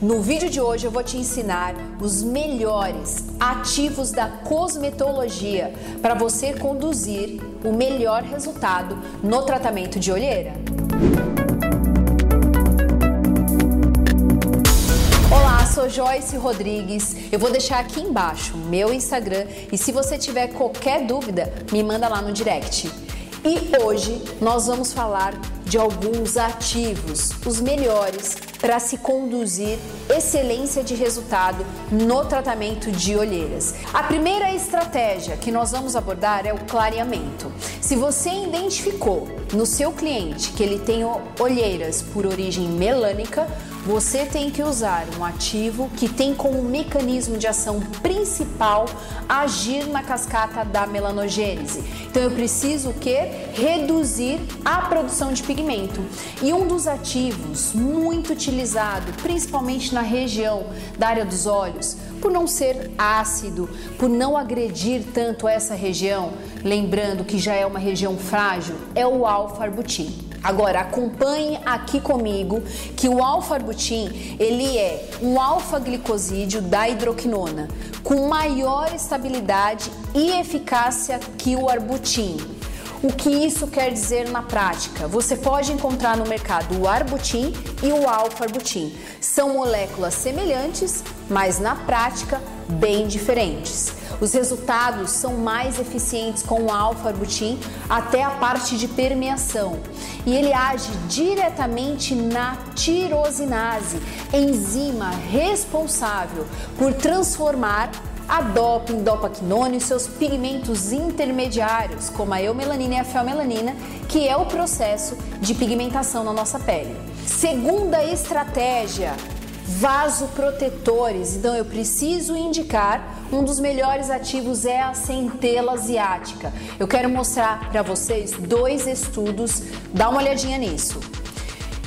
No vídeo de hoje eu vou te ensinar os melhores ativos da cosmetologia para você conduzir o melhor resultado no tratamento de olheira. Olá, sou Joyce Rodrigues. Eu vou deixar aqui embaixo meu Instagram e se você tiver qualquer dúvida, me manda lá no direct. E hoje nós vamos falar de alguns ativos, os melhores para se conduzir excelência de resultado no tratamento de olheiras. A primeira estratégia que nós vamos abordar é o clareamento. Se você identificou no seu cliente que ele tem olheiras por origem melânica, você tem que usar um ativo que tem como mecanismo de ação principal agir na cascata da melanogênese. Então eu preciso que? Reduzir a produção de pigmento. E um dos ativos muito utilizado, principalmente na região da área dos olhos, por não ser ácido, por não agredir tanto essa região, lembrando que já é uma região frágil, é o alfa-arbutin. Agora acompanhe aqui comigo que o alfa-arbutin ele é um alfa-glicosídeo da hidroquinona com maior estabilidade e eficácia que o arbutin. O que isso quer dizer na prática? Você pode encontrar no mercado o arbutin e o alfa-arbutin. São moléculas semelhantes, mas na prática bem diferentes. Os resultados são mais eficientes com o alfa-arbutin até a parte de permeação. E ele age diretamente na tirosinase, enzima responsável por transformar a doping, dopaquinone e seus pigmentos intermediários, como a eumelanina e a feomelanina, que é o processo de pigmentação na nossa pele. Segunda estratégia, vasoprotetores. Então eu preciso indicar um dos melhores ativos é a centela asiática. Eu quero mostrar para vocês dois estudos, dá uma olhadinha nisso.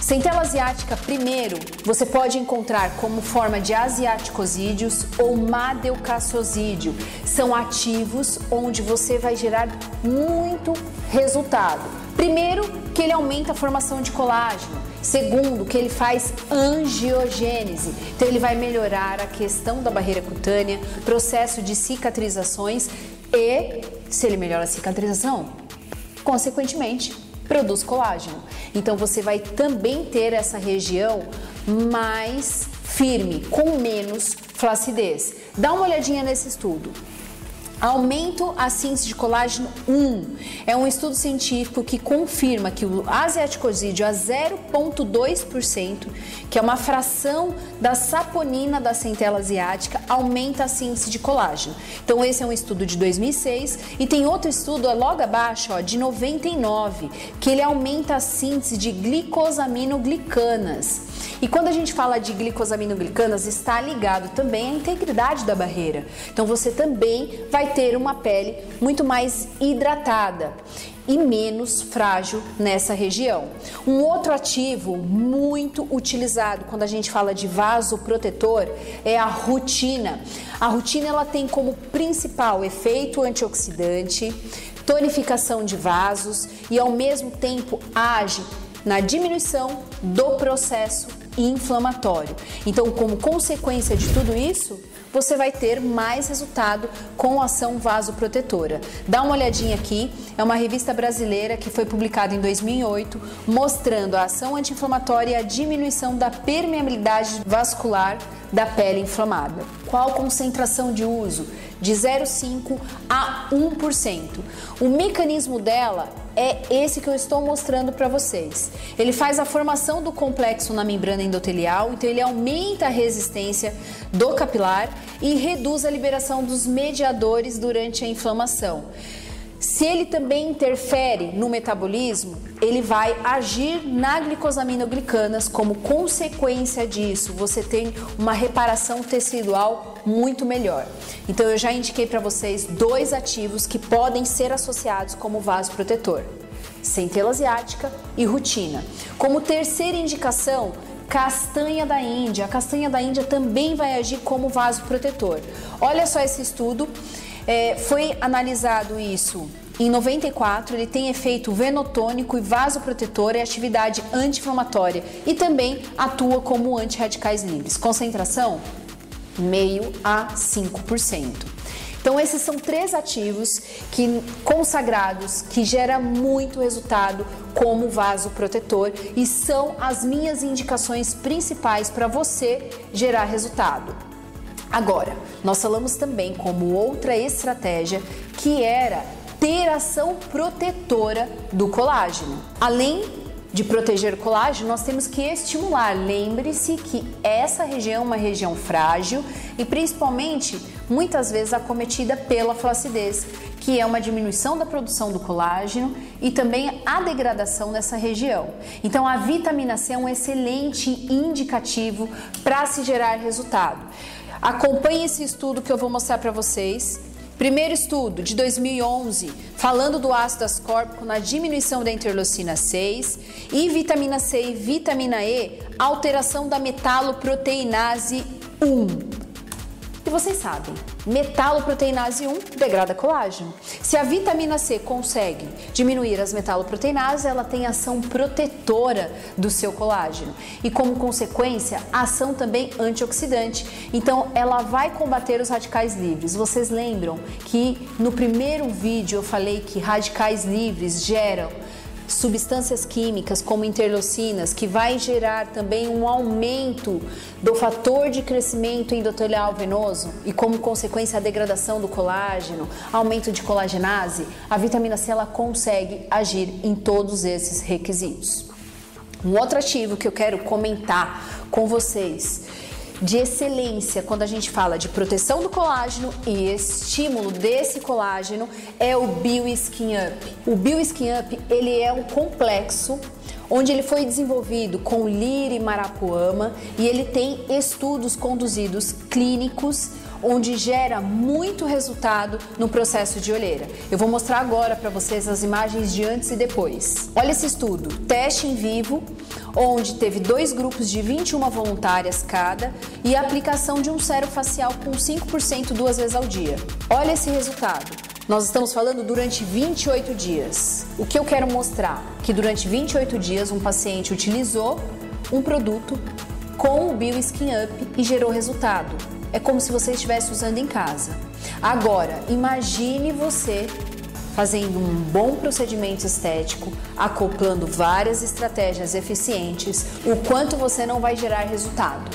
Centela asiática, primeiro, você pode encontrar como forma de asiaticosídeos ou madeucassosídeo. São ativos onde você vai gerar muito resultado. Primeiro, que ele aumenta a formação de colágeno. Segundo, que ele faz angiogênese. Então ele vai melhorar a questão da barreira cutânea, processo de cicatrizações e se ele melhora a cicatrização, consequentemente, produz colágeno. Então você vai também ter essa região mais firme, com menos flacidez. Dá uma olhadinha nesse estudo. Aumento a síntese de colágeno 1 é um estudo científico que confirma que o asiaticosídeo a 0,2%, que é uma fração da saponina da centela asiática, aumenta a síntese de colágeno. Então esse é um estudo de 2006 e tem outro estudo logo abaixo, ó, de 99, que ele aumenta a síntese de glicosaminoglicanas. E quando a gente fala de glicosaminoglicanas, está ligado também à integridade da barreira. Então você também vai ter uma pele muito mais hidratada e menos frágil nessa região. Um outro ativo muito utilizado quando a gente fala de vasoprotetor é a rutina. A rutina ela tem como principal efeito antioxidante, tonificação de vasos e ao mesmo tempo age na diminuição do processo inflamatório. Então, como consequência de tudo isso, você vai ter mais resultado com ação vasoprotetora. Dá uma olhadinha aqui, é uma revista brasileira que foi publicada em 2008, mostrando a ação anti-inflamatória e a diminuição da permeabilidade vascular da pele inflamada. Qual concentração de uso? De 0,5 a 1%. O mecanismo dela é esse que eu estou mostrando para vocês. Ele faz a formação do complexo na membrana endotelial, então ele aumenta a resistência do capilar e reduz a liberação dos mediadores durante a inflamação. Se ele também interfere no metabolismo, ele vai agir na glicosaminoglicanas. Como consequência disso, você tem uma reparação tecidual muito melhor. Então eu já indiquei para vocês dois ativos que podem ser associados como vasoprotetor: centela asiática e rutina. Como terceira indicação, castanha da Índia. A castanha da Índia também vai agir como vasoprotetor. Olha só esse estudo. É, foi analisado isso em 94, ele tem efeito venotônico e vasoprotetor e atividade anti-inflamatória e também atua como anti-radicais livres. Concentração meio a 5%. Então esses são três ativos que consagrados que gera muito resultado como vasoprotetor e são as minhas indicações principais para você gerar resultado. Agora, nós falamos também como outra estratégia que era ter ação protetora do colágeno. Além de proteger o colágeno, nós temos que estimular. Lembre-se que essa região é uma região frágil e principalmente muitas vezes acometida pela flacidez, que é uma diminuição da produção do colágeno e também a degradação nessa região. Então a vitamina C é um excelente indicativo para se gerar resultado. Acompanhe esse estudo que eu vou mostrar para vocês. Primeiro estudo de 2011, falando do ácido ascórbico na diminuição da interleucina 6 e vitamina C e vitamina E, alteração da metaloproteinase 1. E vocês sabem, metaloproteinase 1 degrada colágeno. Se a vitamina C consegue diminuir as metaloproteinases, ela tem ação protetora do seu colágeno e, como consequência, ação também antioxidante. Então, ela vai combater os radicais livres. Vocês lembram que no primeiro vídeo eu falei que radicais livres geram substâncias químicas como interleucinas, que vai gerar também um aumento do fator de crescimento endotelial venoso e como consequência a degradação do colágeno, aumento de colagenase, a vitamina C ela consegue agir em todos esses requisitos. Um outro ativo que eu quero comentar com vocês de excelência quando a gente fala de proteção do colágeno e estímulo desse colágeno é o BioSkin Up. O BioSkin Up ele é um complexo onde ele foi desenvolvido com lira e marapuama e ele tem estudos conduzidos clínicos onde gera muito resultado no processo de olheira. Eu vou mostrar agora para vocês as imagens de antes e depois. Olha esse estudo, teste em vivo, onde teve dois grupos de 21 voluntárias cada e a aplicação de um sérum facial com 5% duas vezes ao dia. Olha esse resultado. Nós estamos falando durante 28 dias. O que eu quero mostrar? Que durante 28 dias um paciente utilizou um produto com o BioSkin Up e gerou resultado é como se você estivesse usando em casa. Agora, imagine você fazendo um bom procedimento estético, acoplando várias estratégias eficientes, o quanto você não vai gerar resultado.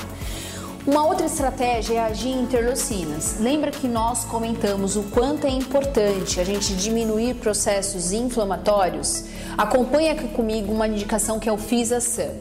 Uma outra estratégia é agir em interleucinas. Lembra que nós comentamos o quanto é importante a gente diminuir processos inflamatórios? Acompanhe aqui comigo uma indicação que é o FISA-SAN.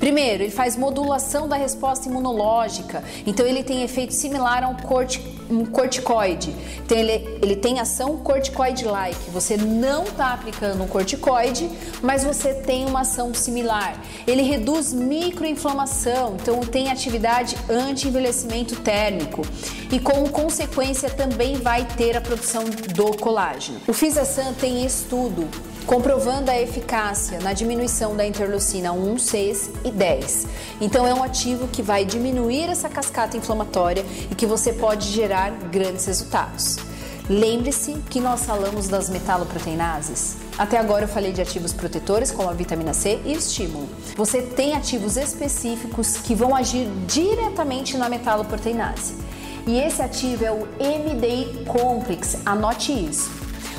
Primeiro, ele faz modulação da resposta imunológica, então ele tem efeito similar a um, corti um corticoide. Então ele, ele tem ação corticoide-like. Você não está aplicando um corticoide, mas você tem uma ação similar. Ele reduz microinflamação, então tem atividade anti-envelhecimento térmico e como consequência também vai ter a produção do colágeno. O Fisasan tem estudo comprovando a eficácia na diminuição da interleucina 1, 6 e 10. Então é um ativo que vai diminuir essa cascata inflamatória e que você pode gerar grandes resultados. Lembre-se que nós falamos das metaloproteinases. Até agora eu falei de ativos protetores como a vitamina C e estímulo. Você tem ativos específicos que vão agir diretamente na metaloproteinase. E esse ativo é o MDI Complex, anote isso.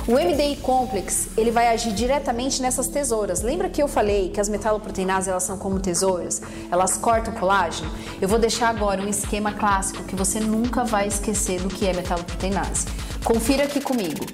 O MDI Complex, ele vai agir diretamente nessas tesouras. Lembra que eu falei que as metaloproteinases elas são como tesouras? Elas cortam colágeno? Eu vou deixar agora um esquema clássico que você nunca vai esquecer do que é metaloproteinase. Confira aqui comigo.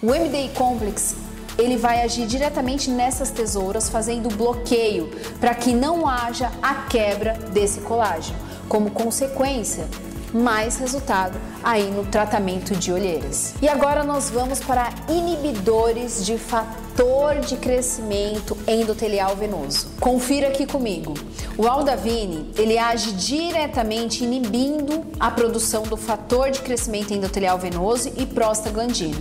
O MDI Complex ele vai agir diretamente nessas tesouras, fazendo bloqueio para que não haja a quebra desse colágeno. Como consequência, mais resultado aí no tratamento de olheiras. E agora nós vamos para inibidores de fator de crescimento endotelial venoso. Confira aqui comigo. O aldavine, ele age diretamente inibindo a produção do fator de crescimento endotelial venoso e prostaglandina.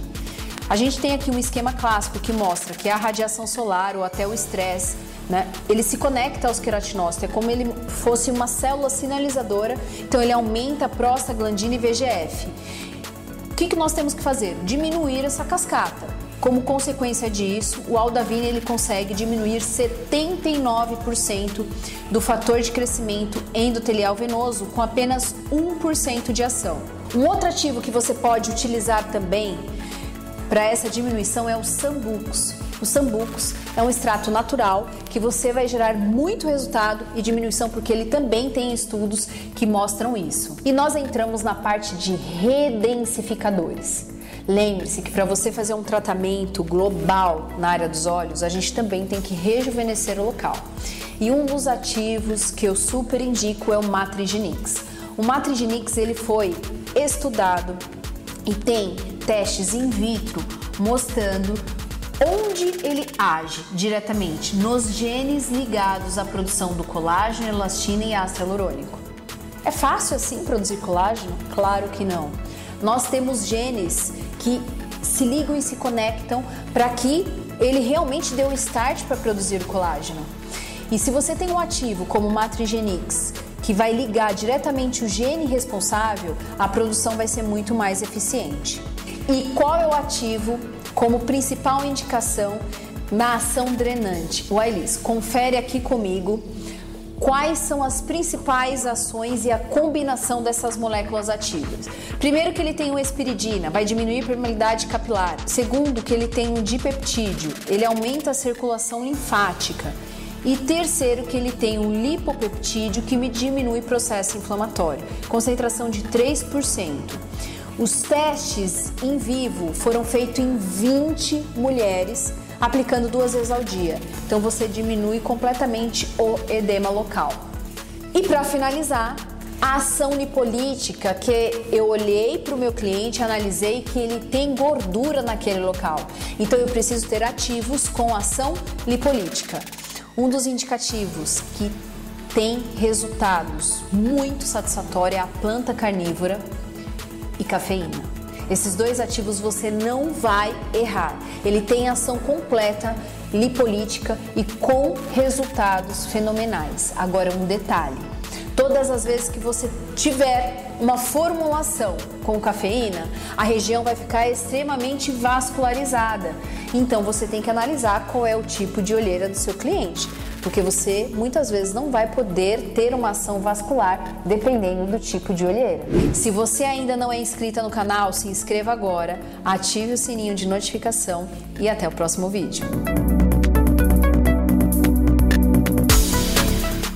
A gente tem aqui um esquema clássico que mostra que a radiação solar ou até o estresse né? Ele se conecta aos queratinócitos, é como ele fosse uma célula sinalizadora, então ele aumenta a prostaglandina e VGF. O que, que nós temos que fazer? Diminuir essa cascata. Como consequência disso, o Aldavine ele consegue diminuir 79% do fator de crescimento endotelial venoso com apenas 1% de ação. Um outro ativo que você pode utilizar também para essa diminuição é o sambucos. O sambucos é um extrato natural que você vai gerar muito resultado e diminuição porque ele também tem estudos que mostram isso. E nós entramos na parte de redensificadores. Lembre-se que para você fazer um tratamento global na área dos olhos, a gente também tem que rejuvenescer o local. E um dos ativos que eu super indico é o Matrigenix. O Matrigenix ele foi estudado e tem testes in vitro mostrando onde ele age diretamente nos genes ligados à produção do colágeno, elastina e ácido hialurônico. É fácil assim produzir colágeno? Claro que não. Nós temos genes que se ligam e se conectam para que ele realmente dê o start para produzir o colágeno. E se você tem um ativo como o Matrigenix, que vai ligar diretamente o gene responsável, a produção vai ser muito mais eficiente. E qual é o ativo como principal indicação na ação drenante. O Ailis, confere aqui comigo quais são as principais ações e a combinação dessas moléculas ativas. Primeiro que ele tem o espiridina, vai diminuir a permeabilidade capilar. Segundo que ele tem um dipeptídeo, ele aumenta a circulação linfática. E terceiro que ele tem um lipopeptídeo que me diminui o processo inflamatório, concentração de 3%. Os testes em vivo foram feitos em 20 mulheres, aplicando duas vezes ao dia. Então você diminui completamente o edema local. E para finalizar, a ação lipolítica, que eu olhei para o meu cliente, analisei que ele tem gordura naquele local. Então eu preciso ter ativos com ação lipolítica. Um dos indicativos que tem resultados muito satisfatórios é a planta carnívora, e cafeína. Esses dois ativos você não vai errar. Ele tem ação completa, lipolítica e com resultados fenomenais. Agora um detalhe: todas as vezes que você tiver uma formulação com cafeína, a região vai ficar extremamente vascularizada. Então você tem que analisar qual é o tipo de olheira do seu cliente porque você muitas vezes não vai poder ter uma ação vascular dependendo do tipo de olheira. Se você ainda não é inscrita no canal, se inscreva agora, ative o sininho de notificação e até o próximo vídeo.